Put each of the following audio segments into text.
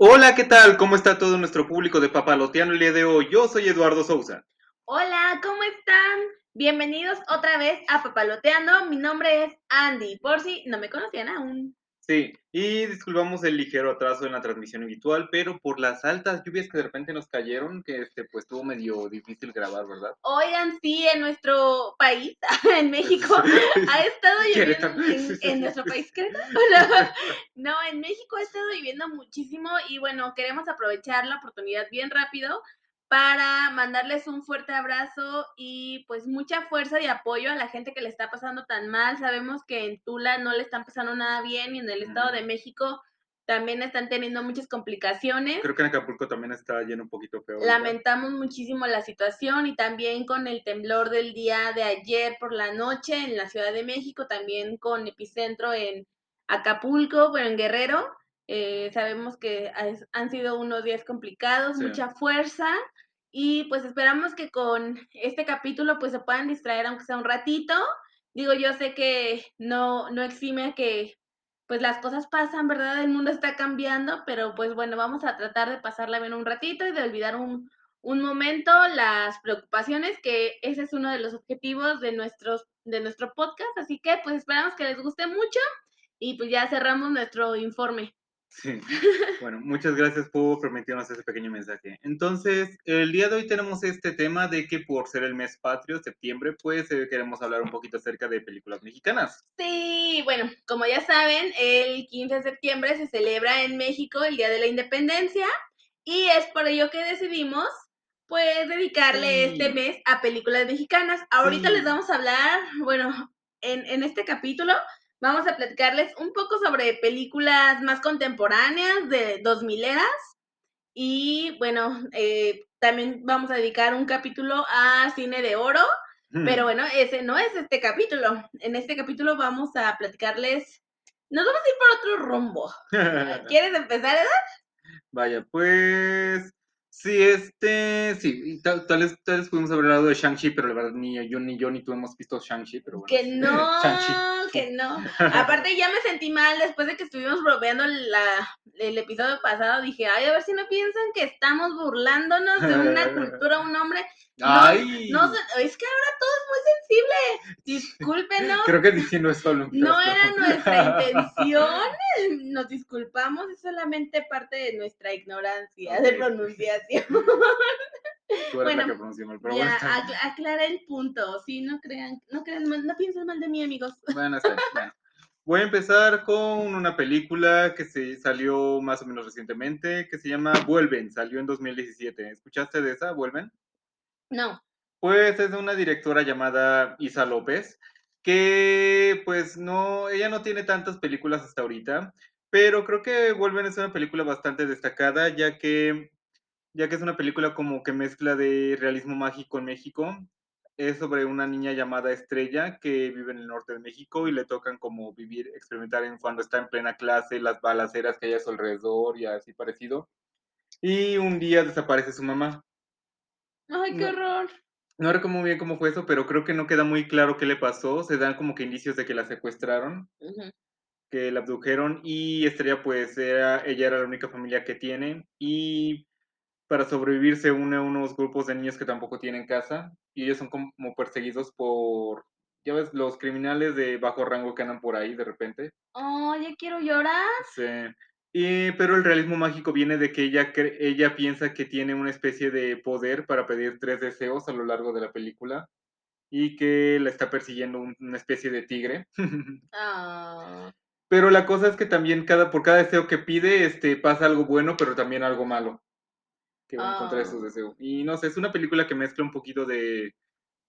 Hola, ¿qué tal? ¿Cómo está todo nuestro público de Papaloteano el día de hoy? Yo soy Eduardo Souza. Hola, ¿cómo están? Bienvenidos otra vez a Papaloteando. Mi nombre es Andy, por si no me conocían aún. Sí, y disculpamos el ligero atraso en la transmisión habitual, pero por las altas lluvias que de repente nos cayeron, que este, pues estuvo medio difícil grabar, ¿verdad? Oigan, sí, en nuestro país, en México, ha estado lloviendo en, en, nuestro país. No, en México ha estado lloviendo muchísimo y bueno, queremos aprovechar la oportunidad bien rápido para mandarles un fuerte abrazo y pues mucha fuerza y apoyo a la gente que le está pasando tan mal. Sabemos que en Tula no le están pasando nada bien y en el Estado de México también están teniendo muchas complicaciones. Creo que en Acapulco también está lleno un poquito peor. Lamentamos muchísimo la situación y también con el temblor del día de ayer por la noche en la Ciudad de México, también con epicentro en Acapulco, pero en Guerrero. Eh, sabemos que han sido unos días complicados, mucha fuerza y pues esperamos que con este capítulo pues se puedan distraer aunque sea un ratito. Digo, yo sé que no, no exime que pues las cosas pasan, ¿verdad? El mundo está cambiando, pero pues bueno, vamos a tratar de pasarla bien un ratito y de olvidar un, un momento las preocupaciones, que ese es uno de los objetivos de, nuestros, de nuestro podcast. Así que pues esperamos que les guste mucho y pues ya cerramos nuestro informe. Sí. Bueno, muchas gracias por permitirnos ese pequeño mensaje. Entonces, el día de hoy tenemos este tema de que por ser el mes patrio, septiembre, pues eh, queremos hablar un poquito acerca de películas mexicanas. Sí, bueno, como ya saben, el 15 de septiembre se celebra en México el Día de la Independencia y es por ello que decidimos pues dedicarle este mes a películas mexicanas. Ahorita les vamos a hablar, bueno, en, en este capítulo vamos a platicarles un poco sobre películas más contemporáneas de 2000 eras y bueno, eh, también vamos a dedicar un capítulo a cine de oro, mm. pero bueno, ese no es este capítulo. En este capítulo vamos a platicarles, nos vamos a ir por otro rumbo. ¿Quieres empezar, Edad? Vaya, pues Sí, este, sí, tal, tal, vez, tal vez pudimos haber hablado de Shang-Chi, pero la verdad ni yo ni yo ni tú hemos visto Shang-Chi, pero bueno. Que no, que no. Aparte ya me sentí mal después de que estuvimos bromeando la, el episodio pasado, dije, ay, a ver si no piensan que estamos burlándonos de una cultura, un hombre. ay. No, es que ahora todo es muy sensible. Discúlpenos. Creo que dije no es solo. No era nuestra intención. Nos disculpamos, es solamente parte de nuestra ignorancia de pronunciación. bueno, que pero ya, aclara el punto, sí, no crean, no crean, no piensen mal de mí, amigos. Bueno, está, bueno. Voy a empezar con una película que se salió más o menos recientemente, que se llama Vuelven, salió en 2017. ¿Escuchaste de esa, Vuelven? No. Pues es de una directora llamada Isa López, que pues no, ella no tiene tantas películas hasta ahorita, pero creo que Vuelven es una película bastante destacada, ya que, ya que es una película como que mezcla de realismo mágico en México es sobre una niña llamada Estrella que vive en el norte de México y le tocan como vivir, experimentar en cuando está en plena clase, las balaceras que hay a su alrededor y así parecido. Y un día desaparece su mamá. Ay, qué horror. No recuerdo muy bien cómo fue eso, pero creo que no queda muy claro qué le pasó. Se dan como que indicios de que la secuestraron, que la abdujeron y Estrella pues era, ella era la única familia que tiene y para sobrevivir se une a unos grupos de niños que tampoco tienen casa y ellos son como perseguidos por, ya ves, los criminales de bajo rango que andan por ahí de repente. Oh, ya quiero llorar. Sí. Y, pero el realismo mágico viene de que ella, ella piensa que tiene una especie de poder para pedir tres deseos a lo largo de la película y que la está persiguiendo una especie de tigre. Ah. Pero la cosa es que también cada, por cada deseo que pide este, pasa algo bueno, pero también algo malo que va a encontrar esos ah. deseos. Y no sé, es una película que mezcla un poquito de...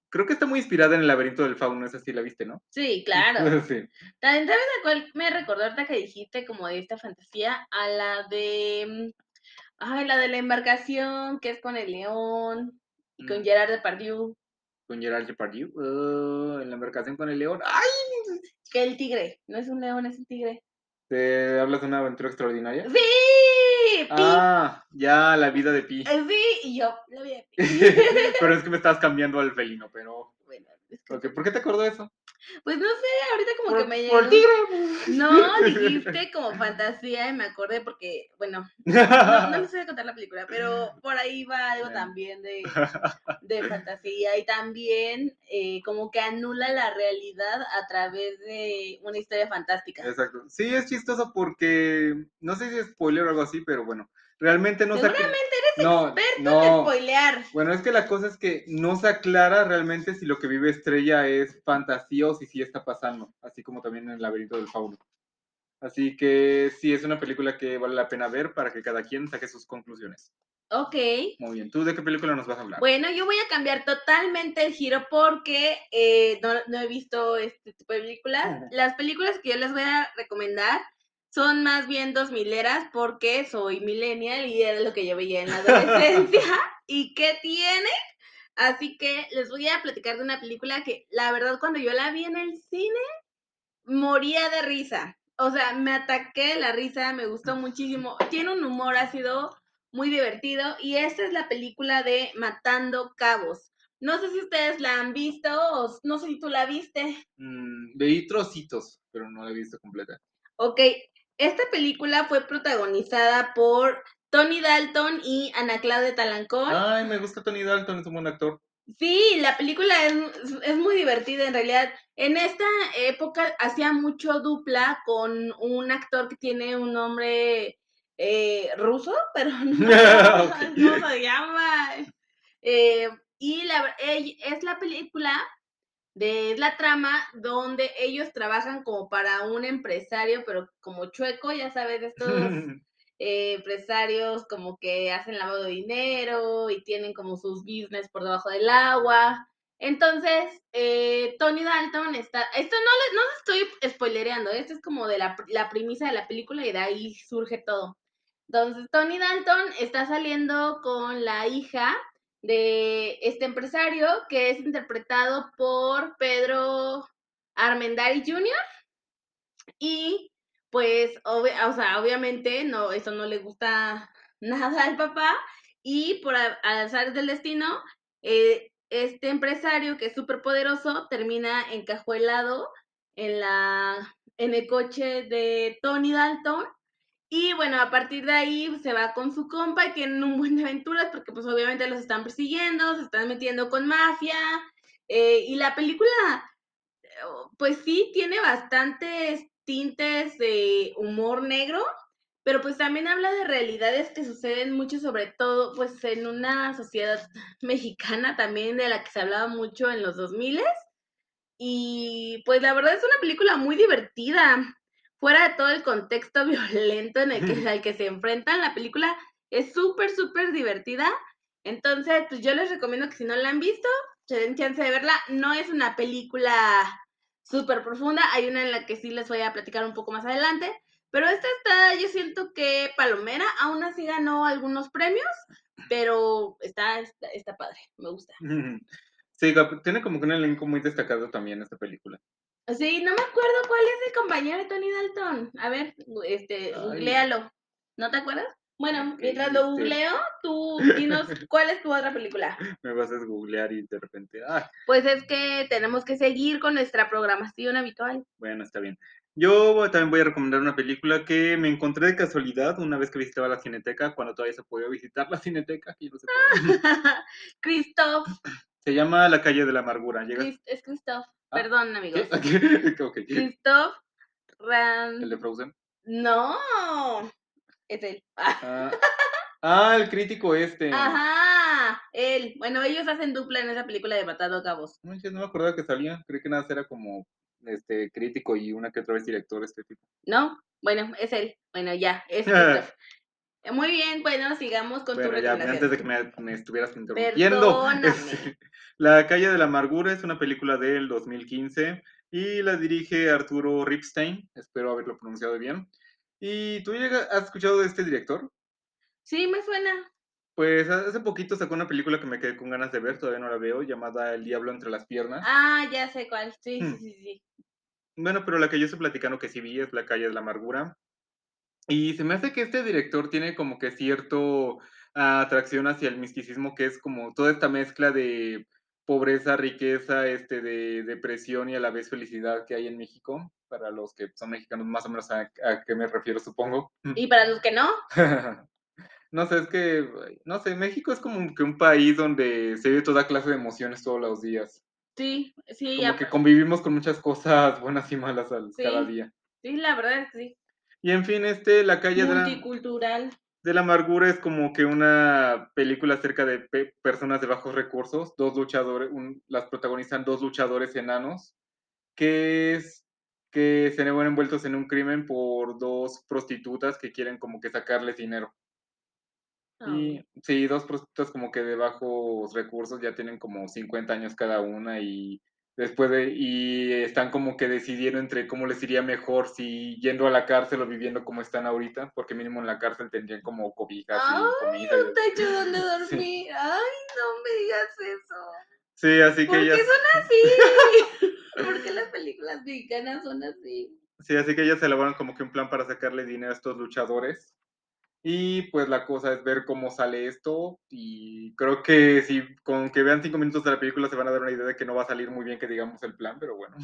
Creo que está muy inspirada en el laberinto del fauno, esa sí la viste, ¿no? Sí, claro. sí. También sabes a cuál me recordó ahorita que dijiste como de esta fantasía, a la de... Mm, ay, la de la embarcación, que es con el león, y con mm. Gerard Depardieu. Con Gerard Depardieu, uh, en la embarcación con el león. ¡Ay! Que el tigre, no es un león, es un tigre. ¿Te hablas de una aventura extraordinaria? Sí, Ah, ya, la vida de Pi. Eh, sí, y yo, la vida de Pi. pero es que me estás cambiando al felino, pero. Bueno, Es que- Ok, ¿Por qué te acordó eso? Pues no sé, ahorita como que Por, me por llegó. tigre. No, dijiste como fantasía y me acordé porque, bueno, no, no les voy a contar la película, pero por ahí va algo también de, de fantasía y también eh, como que anula la realidad a través de una historia fantástica. Exacto. Sí, es chistoso porque no sé si es spoiler o algo así, pero bueno, realmente no Seguramente no, en no. spoilear. Bueno, es que la cosa es que no se aclara realmente si lo que vive Estrella es fantasía o si sí está pasando, así como también en el laberinto del fauno. Así que sí, es una película que vale la pena ver para que cada quien saque sus conclusiones. Ok. Muy bien, ¿tú de qué película nos vas a hablar? Bueno, yo voy a cambiar totalmente el giro porque eh, no, no he visto este tipo de películas. Las películas que yo les voy a recomendar son más bien dos mileras porque soy millennial y era lo que yo veía en la adolescencia. ¿Y qué tiene? Así que les voy a platicar de una película que la verdad cuando yo la vi en el cine moría de risa. O sea, me ataqué de la risa, me gustó muchísimo. Tiene un humor ácido muy divertido y esta es la película de Matando Cabos. No sé si ustedes la han visto o no sé si tú la viste. Mm, veí trocitos, pero no la he visto completa. Ok, esta película fue protagonizada por Tony Dalton y Ana Claudia Talancón. Ay, me gusta Tony Dalton, es un buen actor. Sí, la película es, es muy divertida en realidad. En esta época hacía mucho dupla con un actor que tiene un nombre eh, ruso, pero no, se llama. Eh, y la, es la película de la trama donde ellos trabajan como para un empresario, pero como chueco, ya sabes, estos eh, empresarios como que hacen lavado de dinero y tienen como sus business por debajo del agua. Entonces, eh, Tony Dalton está, esto no, no estoy spoilereando, esto es como de la, la premisa de la película y de ahí surge todo. Entonces, Tony Dalton está saliendo con la hija de este empresario que es interpretado por Pedro Armendari Jr. Y pues, o sea, obviamente no, eso no le gusta nada al papá y por azar del destino, eh, este empresario que es súper poderoso termina encajuelado en la en el coche de Tony Dalton y bueno, a partir de ahí se va con su compa y tienen un buen de aventuras porque pues obviamente los están persiguiendo, se están metiendo con mafia eh, y la película pues sí, tiene bastantes tintes de humor negro, pero pues también habla de realidades que suceden mucho, sobre todo pues en una sociedad mexicana también de la que se hablaba mucho en los 2000 y pues la verdad es una película muy divertida, fuera de todo el contexto violento en el que, al que se enfrentan, la película es súper, súper divertida, entonces pues yo les recomiendo que si no la han visto, se den chance de verla, no es una película súper profunda. Hay una en la que sí les voy a platicar un poco más adelante. Pero esta está, yo siento que Palomera, aún así ganó algunos premios, pero está, está, está padre, me gusta. Sí, tiene como que un elenco muy destacado también esta película. Sí, no me acuerdo cuál es el compañero de Tony Dalton. A ver, este, Ay. googlealo. ¿No te acuerdas? Bueno, mientras lo este. googleo, tú dinos cuál es tu otra película. Me vas a googlear y de repente, ah, Pues es que tenemos que seguir con nuestra programación habitual. bueno, está bien. Yo también voy a recomendar una película que me encontré de casualidad una vez que visitaba la Cineteca, cuando todavía se podía visitar la Cineteca, que no se puede. Christoph, Se llama La calle de la amargura. ¿Llegas? Es Christoph. Ah, Perdón, amigos. ¿Qué? Ok. Christoph Ran... El de Frozen. No, es él. Ah, ah, el crítico este. Ajá, él. Bueno, ellos hacen dupla en esa película de Matado a Cabos. No me acordaba que salía. Creí que nada era como este crítico y una que otra vez director este tipo. ¿No? Bueno, es él. Bueno, ya, es Christoph. Muy bien, bueno, sigamos con tu Bueno, ya, recomendación. antes de que me, me estuvieras interrumpiendo. Perdóname. La calle de la amargura es una película del 2015 y la dirige Arturo Ripstein. Espero haberlo pronunciado bien. ¿Y tú has escuchado de este director? Sí, me suena. Pues hace poquito sacó una película que me quedé con ganas de ver, todavía no la veo, llamada El Diablo entre las piernas. Ah, ya sé cuál. Sí, sí, Hmm. sí, sí. Bueno, pero la que yo estoy platicando que sí vi es La calle de la amargura. Y se me hace que este director tiene como que cierto ah, atracción hacia el misticismo, que es como toda esta mezcla de pobreza, riqueza, este, de depresión y a la vez felicidad que hay en México. Para los que son mexicanos, más o menos a, a qué me refiero, supongo. Y para los que no, No sé, es que, no sé, México es como que un país donde se vive toda clase de emociones todos los días. sí, sí, Como ya- que convivimos con muchas cosas buenas y malas al- Sí. cada día. sí, la verdad sí. Y en fin, este, La calle de la, Multicultural. De la amargura es como que una película acerca de pe- personas de bajos recursos, dos luchadores, un- las protagonizan dos luchadores enanos, que es que se ven envueltos en un crimen por dos prostitutas que quieren como que sacarles dinero. Y sí, dos prostitutas como que de bajos recursos ya tienen como 50 años cada una y después de, y están como que decidieron entre cómo les iría mejor si yendo a la cárcel o viviendo como están ahorita, porque mínimo en la cárcel tendrían como cobijas y Ay, comida. y- un techo donde Sí. dormir. Ay, no me digas eso. Sí, así ¿Por que qué ellas, son así? ¿Por qué las películas mexicanas son así? sí, así que ellas elaboran como que un plan para sacarle dinero a estos luchadores. Y pues la cosa es ver cómo sale esto y creo que si con que vean cinco minutos de la película se van a dar una idea de que no va a salir muy bien que digamos el plan, pero bueno.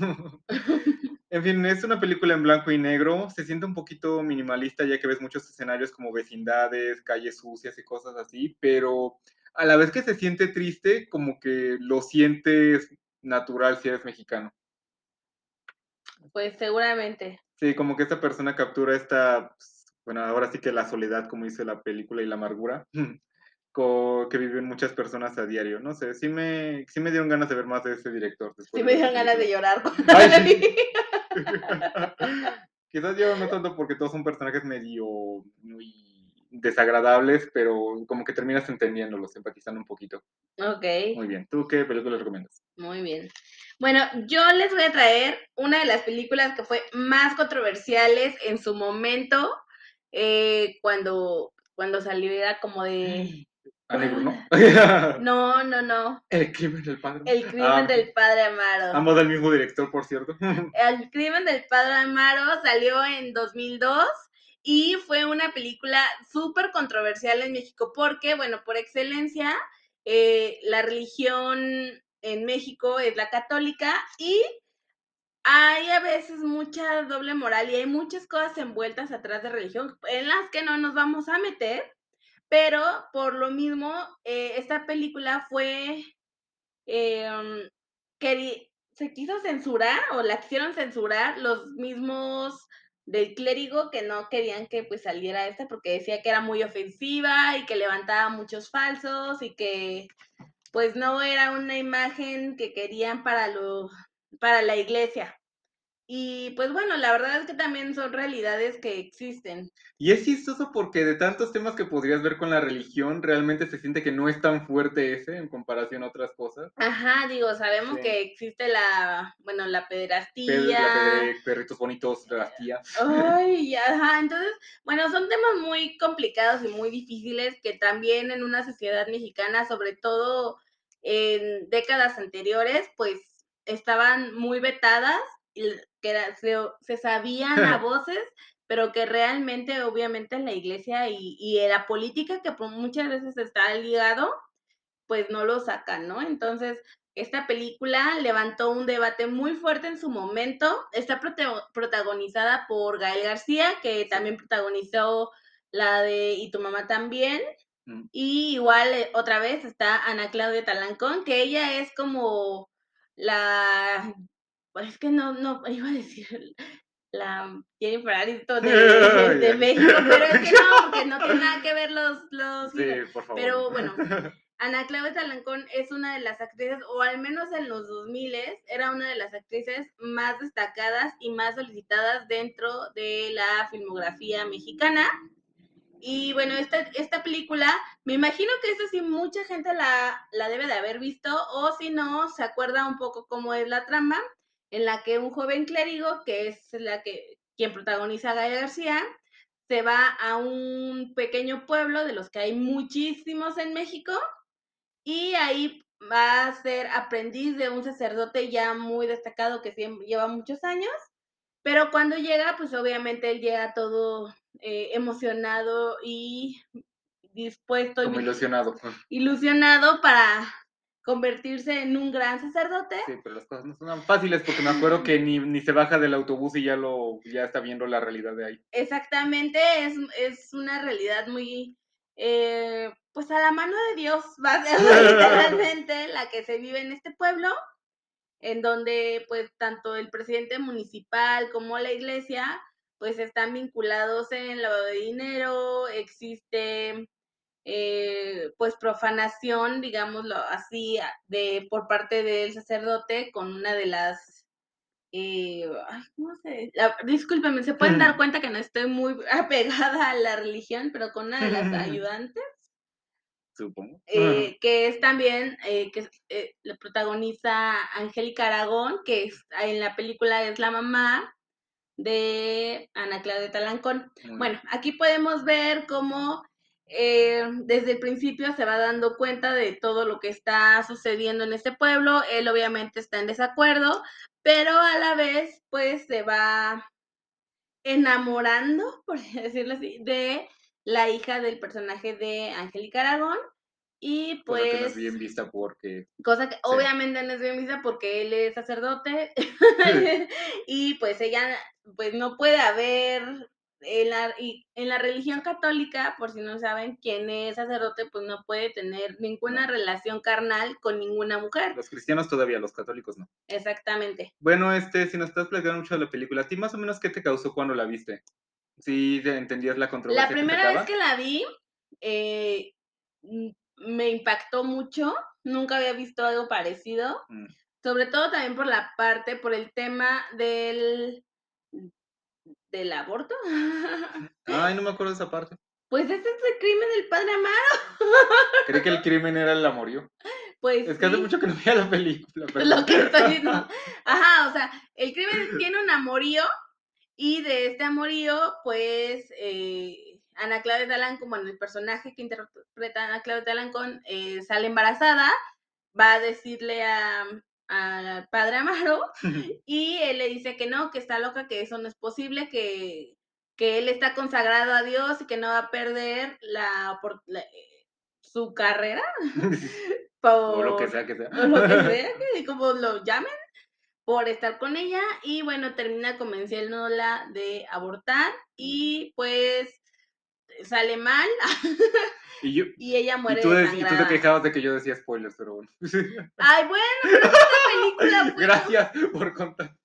en fin, es una película en blanco y negro, se siente un poquito minimalista ya que ves muchos escenarios como vecindades, calles sucias y cosas así, pero a la vez que se siente triste, como que lo sientes natural si eres mexicano. Pues seguramente. Sí, como que esta persona captura esta, pues, bueno, ahora sí que la soledad, como dice la película, y la amargura, que viven muchas personas a diario. No sé, sí me, sí me dieron ganas de ver más de ese director. después Sí me dieron ganas de llorar. cuando Ay, la sí. vi. Quizás yo no tanto porque todos son personajes medio muy desagradables, pero como que terminas entendiéndolos, empatizando un poquito. Ok, Muy bien. ¿Tú qué película recomiendas? muy bien. Bueno, yo les voy a traer una de las películas que fue más controversiales en su momento, eh, cuando, cuando salió, era como de... Annie Bruno. No, no, no. El crimen del padre. El crimen Ah, del padre Amaro. Ambos del mismo director, por cierto. El crimen del padre Amaro salió en 2002 y fue una película súper controversial en México porque, bueno, por excelencia, eh, la religión en México es la católica y hay a veces mucha doble moral y hay muchas cosas envueltas atrás de religión en las que no nos vamos a meter, pero por lo mismo, eh, esta película fue... eh, queri- se quiso censurar o la quisieron censurar los mismos del clérigo que no querían que pues saliera esta porque decía que era muy ofensiva y que levantaba muchos falsos y que pues no era una imagen que querían para lo para la iglesia. Y pues bueno, la verdad es que también son realidades que existen. Y es chistoso porque de tantos temas que podrías ver con la religión, realmente se siente que no es tan fuerte ese en comparación a otras cosas. Ajá, digo, sabemos Sí. que existe la, bueno, la pederastía. Pedro, la pedre- perritos bonitos de las tías. Ay, ajá, entonces, bueno, son temas muy complicados y muy difíciles que también en una sociedad mexicana, sobre todo en décadas anteriores, pues estaban muy vetadas, que era- se, se sabían a voces, pero que realmente, obviamente, en la iglesia y, la política, que por muchas veces está ligado, pues no lo sacan, ¿no? Entonces, esta película levantó un debate muy fuerte en su momento. Está protagonizada por Gael García, que también protagonizó la de Y tu mamá también. Mm. Y igual eh, otra vez está Ana Claudia Talancón, que ella es como la, pues es que no, no, iba a decir la Jennifer Aniston de, de. México, pero es que no, porque no tiene nada que ver los, los Sí, por favor. Pero bueno, Ana Claudia Talancón es una de las actrices, o al menos en los 2000 era una de las actrices más destacadas y más solicitadas dentro de la filmografía mexicana. Y bueno, esta, esta película, me imagino que esta sí mucha gente la, la debe de haber visto, o si no, se acuerda un poco cómo es la trama, en la que un joven clérigo, que es la que quien protagoniza a Gael García, se va a un pequeño pueblo de los que hay muchísimos en México y ahí va a ser aprendiz de un sacerdote ya muy destacado que lleva muchos años, pero cuando llega, pues obviamente él llega todo eh, emocionado y dispuesto y Como ilusionado. ilusionado para convertirse en un gran sacerdote. Sí, pero las cosas no son tan fáciles porque me acuerdo que ni, ni se baja del autobús y ya lo ya está viendo la realidad de ahí. Exactamente, es, es una realidad muy, eh, pues a la mano de Dios, va a ser literalmente la que se vive en este pueblo, en donde pues tanto el presidente municipal como la iglesia pues están vinculados en lavado de dinero, existe eh, pues profanación, digámoslo así, de por parte del sacerdote con una de las eh, ay, ¿cómo se? La, discúlpeme, se pueden dar cuenta que no estoy muy apegada a la religión, pero con una de las ayudantes. Supongo. Eh, que es también, eh, que eh, le protagoniza Angélica Aragón, que es, en la película es la mamá de Ana Claudia Talancón. Bueno, aquí podemos ver cómo eh, desde el principio se va dando cuenta de todo lo que está sucediendo en este pueblo. Él obviamente está en desacuerdo, pero a la vez pues se va enamorando, por decirlo así, de la hija del personaje de Angélica Aragón. Y Cosa que no pues, es bien vista porque cosa que obviamente no es bien vista porque él es sacerdote y pues ella, pues no puede haber en la, y en la religión católica, por si no saben, quien es sacerdote, pues no puede tener ninguna relación carnal con ninguna mujer. los cristianos todavía, los católicos no. Exactamente. Bueno, este, si nos estás platicando mucho de la película, ¿a ti más o menos qué te causó cuando la viste? ¿Sí te entendías la controversia La primera que vez que la vi, eh, m- me impactó mucho. Nunca había visto algo parecido. Mm. Sobre todo también por la parte, por el tema del, del aborto. Ay, no me acuerdo de esa parte. Pues ese es el crimen del padre Amaro. Creí que el crimen era el amorío. Pues Es que hace mucho que no veía la película. Perdón. lo que estoy diciendo. Ajá, o sea, el crimen tiene un amorío y de este amorío, pues, eh, Ana Claudia Talán, como en el personaje que interpreta Ana Claudia Talán, con, eh, sale embarazada, va a decirle a al padre Amaro y él le dice que no, que está loca, que eso no es posible, que, que él está consagrado a Dios y que no va a perder la, su carrera por, o lo que sea que sea. o lo que sea, que como lo llamen, por estar con ella y bueno, termina convenciéndola de abortar y pues sale mal Y, yo, y ella y, muere tú, de- y tú te quejabas de que yo decía spoilers, pero bueno. Ay, bueno, pero esta película Gracias por contar.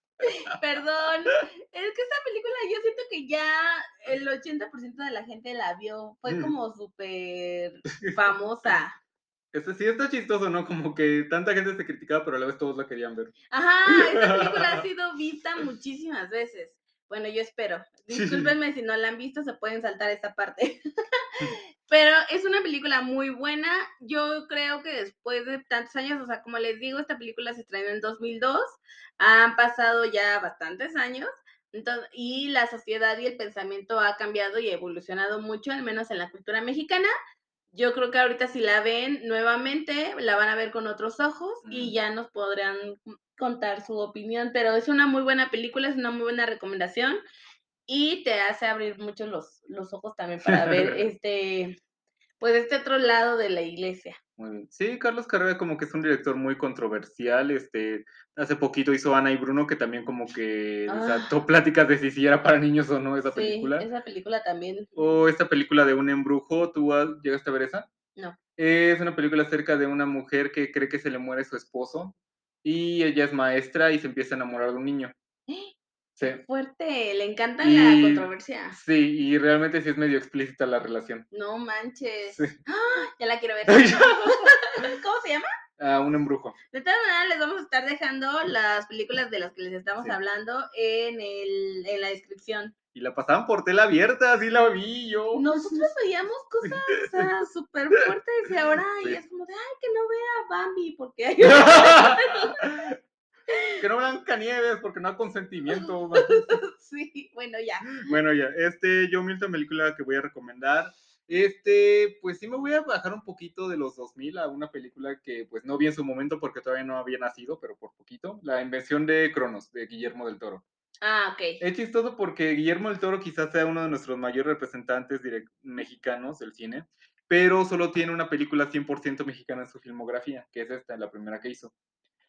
perdón, es que esta película yo siento que ya el 80% de la gente la vio, fue Mm. como súper famosa. Este sí está chistoso, ¿no? Como que tanta gente se criticaba, pero a la vez todos la querían ver. Ajá, esta película ha sido vista muchísimas veces. Bueno, yo espero. Discúlpenme si no la han visto, se pueden saltar esta parte. Pero es una película muy buena. Yo creo que después de tantos años, o sea, como les digo, esta película se estrenó en 2002. Han pasado ya bastantes años. Entonces, y la sociedad y el pensamiento ha cambiado y evolucionado mucho, al menos en la cultura mexicana. Yo creo que ahorita si la ven nuevamente, la van a ver con otros ojos y Mm. ya nos podrán contar su opinión, pero es una muy buena película, es una muy buena recomendación y te hace abrir mucho los, los ojos también para ver este, pues este otro lado de la iglesia. Sí, Carlos Carrera como que es un director muy controversial. Este, hace poquito hizo Ana y Bruno, que también como que Ah. desató pláticas de si sí era para niños o no esa Sí, película. esa película también. O esta película de un embrujo, ¿tú has- llegaste a ver esa? No. Es una película acerca de una mujer que cree que se le muere su esposo y ella es maestra y se empieza a enamorar de un niño. Sí. Fuerte, le encanta Y- la controversia. Sí, y realmente sí es medio explícita la relación. No manches. Sí. ¡Ah! Ya la quiero ver. ¿Cómo se llama? Ah, un embrujo. De todas maneras, les vamos a estar dejando las películas de las que les estamos Sí. hablando en, el, en la descripción. Y la pasaban por tela abierta, así la vi yo. Nosotros veíamos cosas o sea, súper fuertes y ahora y Sí. es como de, ay, que no vea Bambi porque hay... que no Blancanieves porque no hay consentimiento. sí, bueno, ya. bueno, ya, este, yo Milton, película que voy a recomendar. Este, pues sí me voy a bajar un poquito de los 2000 a una película que pues no vi en su momento porque todavía no había nacido, pero por poquito. La invención de Cronos, de Guillermo del Toro. Ah, ok. Es chistoso porque Guillermo del Toro quizás sea uno de nuestros mayores representantes mexicanos del cine, pero solo tiene una película 100% mexicana en su filmografía, que es esta, la primera que hizo.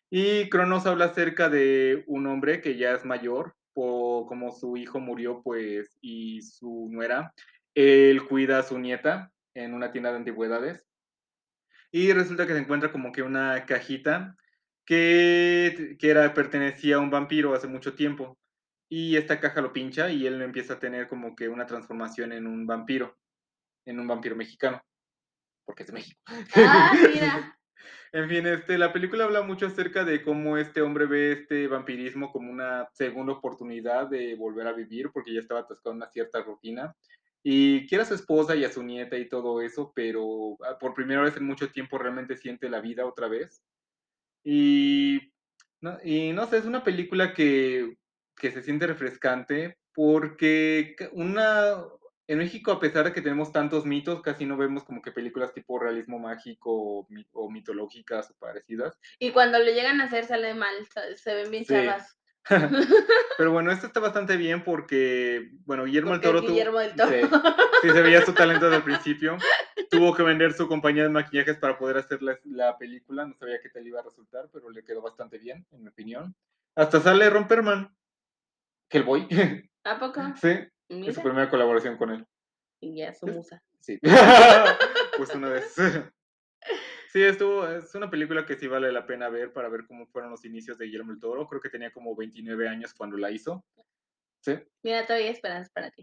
Y Cronos habla acerca de un hombre que ya es mayor, o como su hijo murió, pues, y su nuera, él cuida a su nieta en una tienda de antigüedades. Y resulta que se encuentra como que una cajita que, que era, pertenecía a un vampiro hace mucho tiempo. Y esta caja lo pincha y él empieza a tener como que una transformación en un vampiro, en un vampiro mexicano, porque es de México. Ah, mira. En fin, este, la película habla mucho acerca de cómo este hombre ve este vampirismo como una segunda oportunidad de volver a vivir, porque ya estaba atascado en una cierta rutina. Y quiere a su esposa y a su nieta y todo eso, pero ah, por primera vez en mucho tiempo realmente siente la vida otra vez. Y no, y no sé, es una película que, que se siente refrescante porque una, en México, a pesar de que tenemos tantos mitos, casi no vemos como que películas tipo realismo mágico o, mi- o mitológicas o parecidas. Y cuando lo llegan a hacer sale mal, se ven bien Sí. chavas. Pero bueno, esta está bastante bien porque, bueno, Guillermo del Toro Guillermo del Toro. Sí, sí, se veía su talento desde el principio. Tuvo que vender su compañía de maquillajes para poder hacer la, la película. No sabía qué tal iba a resultar, pero le quedó bastante bien, en mi opinión. Hasta sale Romperman, Hellboy. ¿A poco? sí, es su primera colaboración con él. y ya su musa. Sí. pues una vez. Sí, estuvo, es una película que sí vale la pena ver para ver cómo fueron los inicios de Guillermo el Toro. Creo que tenía como 29 años cuando la hizo. Sí. Mira, todavía hay esperanza para ti.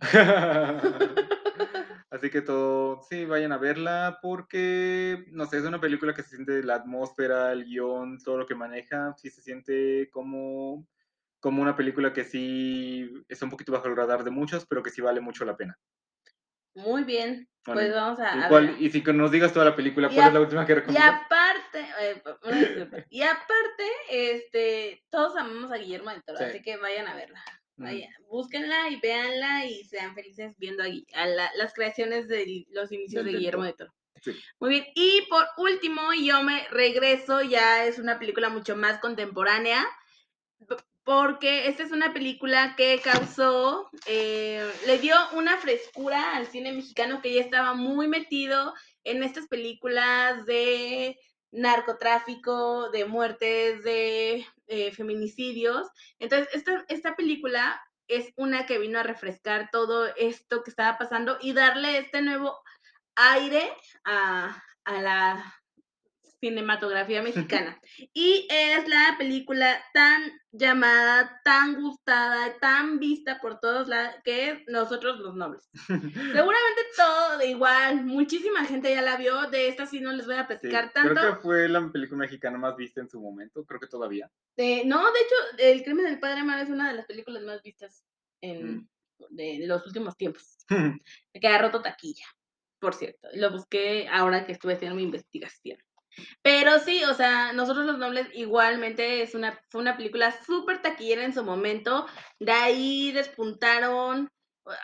Así que todo, sí, vayan a verla porque, no sé, es una película que se siente la atmósfera, el guion, todo lo que maneja, sí se siente como, como una película que sí está un poquito bajo el radar de muchos, pero que sí vale mucho la pena. Muy bien. Bueno, Pues vamos a, ¿Y, a cuál- ver. y si nos digas toda la película, Y ¿cuál a- es la última que Y recomiendas? aparte, eh, y aparte, este, todos amamos a Guillermo del Toro, Sí. así que vayan a verla. Mm. Vaya, búsquenla y véanla y sean felices viendo a, a la- las creaciones de los inicios Del- de Guillermo del Toro. Sí. Muy bien, y por último, yo me regreso, ya es una película mucho más contemporánea, porque esta es una película que causó, eh, le dio una frescura al cine mexicano que ya estaba muy metido en estas películas de narcotráfico, de muertes, de eh, feminicidios. Entonces, esta, esta película es una que vino a refrescar todo esto que estaba pasando y darle este nuevo aire a, a la cinematografía mexicana. Y es la película tan llamada, tan gustada, tan vista por todos lados, que es Nosotros los Nobles. Seguramente todo igual, muchísima gente ya la vio, de esta sí no les voy a Sí, platicar creo tanto. que fue la película mexicana más vista en su momento, creo que todavía. Eh, no, de hecho, El crimen del padre Amaro es una de las películas más vistas en Mm. de los últimos tiempos. que ha roto taquilla, por cierto. Lo busqué ahora que estuve haciendo mi investigación. Pero sí, o sea, Nosotros los Nobles igualmente es una, fue una película súper taquillera en su momento. De ahí despuntaron,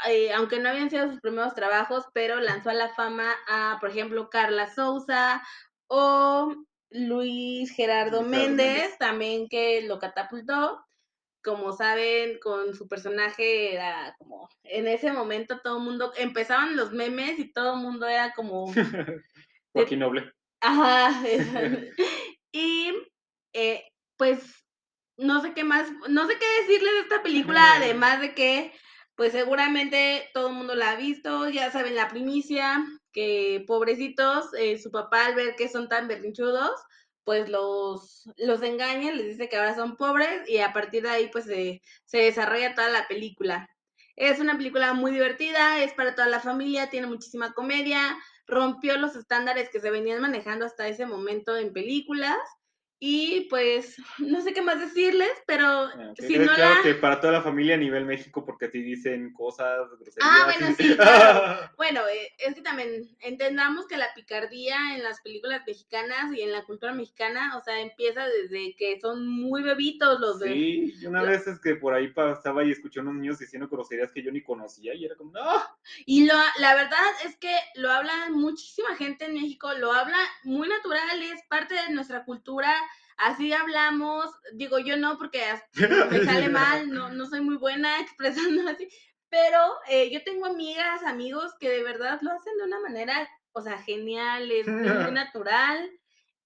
eh, aunque no habían sido sus primeros trabajos, pero lanzó a la fama a, por ejemplo, Carla Souza o Luis Gerardo Luis Gerardo Méndez, Méndez. también que lo catapultó como saben, con su personaje era como, en ese momento todo el mundo, empezaban los memes y todo el mundo era como, Joaquín Noble. Ajá, y eh, pues no sé qué más, no sé qué decirles de esta película, además de que pues seguramente todo el mundo la ha visto, ya saben la primicia, que pobrecitos, eh, su papá al ver que son tan berrinchudos, pues los, los engaña, les dice que ahora son pobres y a partir de ahí pues se, se desarrolla toda la película. Es una película muy divertida, es para toda la familia, tiene muchísima comedia, rompió los estándares que se venían manejando hasta ese momento en películas y pues no sé qué más decirles, pero Ah, que si no claro la... que para toda la familia a nivel México, porque así dicen cosas, groserías. Ah, bueno, sí, claro. Bueno, eh, es que también entendamos que la picardía en las películas mexicanas y en la cultura mexicana, o sea, empieza desde que son muy bebitos los de... Sí, una vez es que por ahí pasaba y escuché a unos niños diciendo groserías que yo ni conocía y era como, ¡no! Y lo, la verdad es que lo habla muchísima gente en México, lo habla muy natural, es parte de nuestra cultura, así hablamos, digo yo no porque me sale mal, no, no soy muy buena expresando así, pero eh, yo tengo amigas, amigos que de verdad lo hacen de una manera o sea, genial, es, muy natural.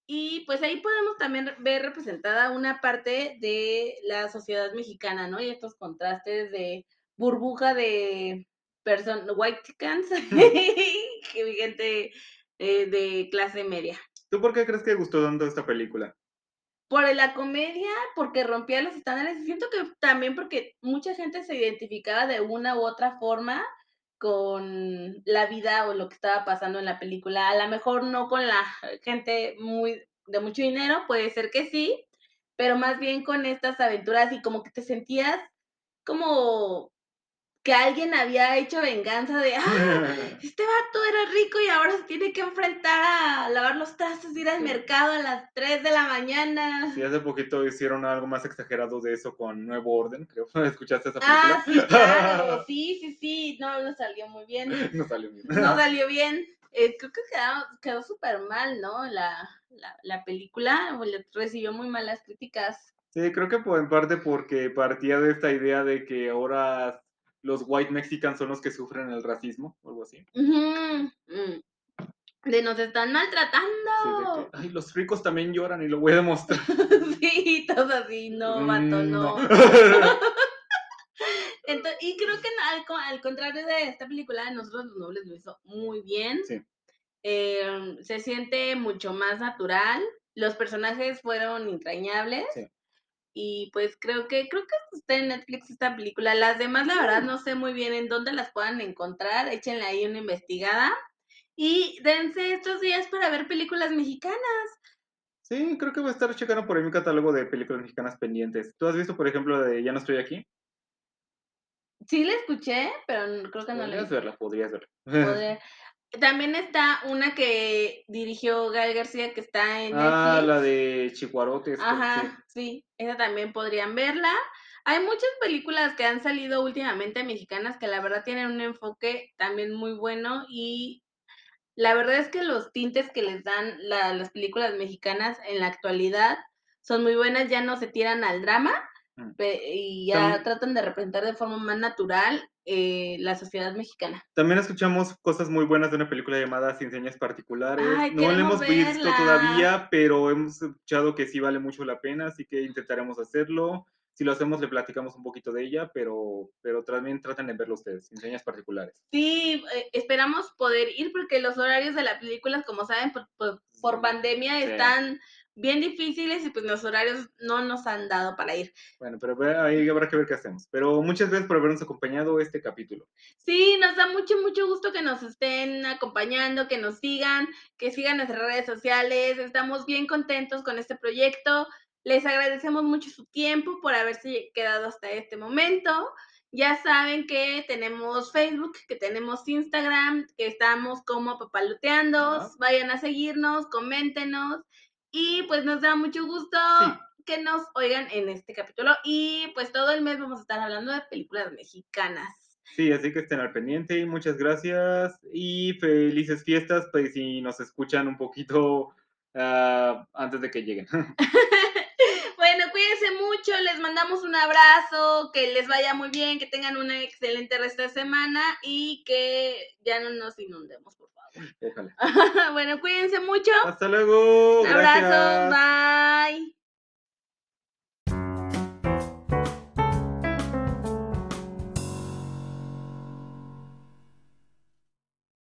Y pues ahí podemos también ver representada una parte de la sociedad mexicana, ¿no? Y estos contrastes de burbuja de personas, white chickens, gente eh, de clase media. ¿Tú por qué crees que gustó tanto esta película? Por la comedia, porque rompía los estándares. Siento que también porque mucha gente se identificaba de una u otra forma con la vida o lo que estaba pasando en la película. A lo mejor no con la gente muy de mucho dinero, puede ser que sí, pero más bien con estas aventuras y como que te sentías como que alguien había hecho venganza de, ah, este vato era rico y ahora se tiene que enfrentar a lavar los trastos, ir al mercado a las 3 de la mañana. Sí, hace poquito hicieron algo más exagerado de eso con Nuevo Orden, creo. ¿Escuchaste esa película? Ah, sí, claro. sí, sí, sí, no, no salió muy bien. no salió bien. No salió bien. Eh, creo que quedó, quedó súper mal, ¿no? La, la, la película recibió muy malas críticas. Sí, creo que en parte porque partía de esta idea de que ahora los white mexicans son los que sufren el racismo o algo así. Mm. De nos están maltratando. ay, los ricos también lloran y lo voy a demostrar. sí, todo así, no, mato, mm, no. y creo que al, contrario de esta película, nosotros los nobles lo hizo muy bien. Sí. Em, se siente mucho más natural. Los personajes fueron entrañables. Sí y pues creo que creo que está en Netflix esta película. Las demás, la verdad, no sé muy bien en dónde las puedan encontrar. Échenle ahí una investigada y dense estos días para ver películas mexicanas. Sí, creo que voy a estar checando por ahí mi catálogo de películas mexicanas pendientes. ¿Tú has visto, por ejemplo, de Ya no estoy aquí? Sí, la escuché, pero creo que no la Podrías verla, podrías verla. También está una que dirigió Gael García que está en Ah, la de Chihuarotes. Ajá, sí. esa también podrían verla. Hay muchas películas que han salido últimamente mexicanas que la verdad tienen un enfoque también muy bueno y la verdad es que los tintes que les dan las películas mexicanas en la actualidad son muy buenas, ya no se tiran al drama mm. y ya tratan de representar de forma más natural eh, la sociedad mexicana. También escuchamos cosas muy buenas de una película llamada Sin Señas Particulares. no la hemos visto todavía, pero hemos escuchado que sí vale mucho la pena, así que intentaremos hacerlo. Si lo hacemos, le platicamos un poquito de ella, pero, pero también traten de verlo ustedes, sin señas particulares. Sí, eh, esperamos poder ir porque los horarios de la película, como saben, por, pandemia están bien difíciles y pues los horarios no nos han dado para ir. Bueno, pero ahí habrá que ver qué hacemos. Pero muchas gracias por habernos acompañado este capítulo. Sí, nos da mucho, mucho gusto que nos estén acompañando, que nos sigan, que sigan nuestras redes sociales. Estamos bien contentos con este proyecto. Les agradecemos mucho su tiempo por haberse quedado hasta este momento. Ya saben que tenemos Facebook, que tenemos Instagram, que estamos como papaluteando. Vayan a seguirnos, coméntenos y pues nos da mucho gusto que nos oigan en este capítulo. Y pues todo el mes vamos a estar hablando de películas mexicanas. Sí, así que estén al pendiente y muchas gracias y felices fiestas, pues si nos escuchan un poquito ah, antes de que lleguen. bueno, cuídense mucho, les mandamos un abrazo, que les vaya muy bien, que tengan una excelente resto de semana y que ya no nos inundemos, por favor. Bueno, cuídense mucho. Hasta luego. Abrazo. Bye.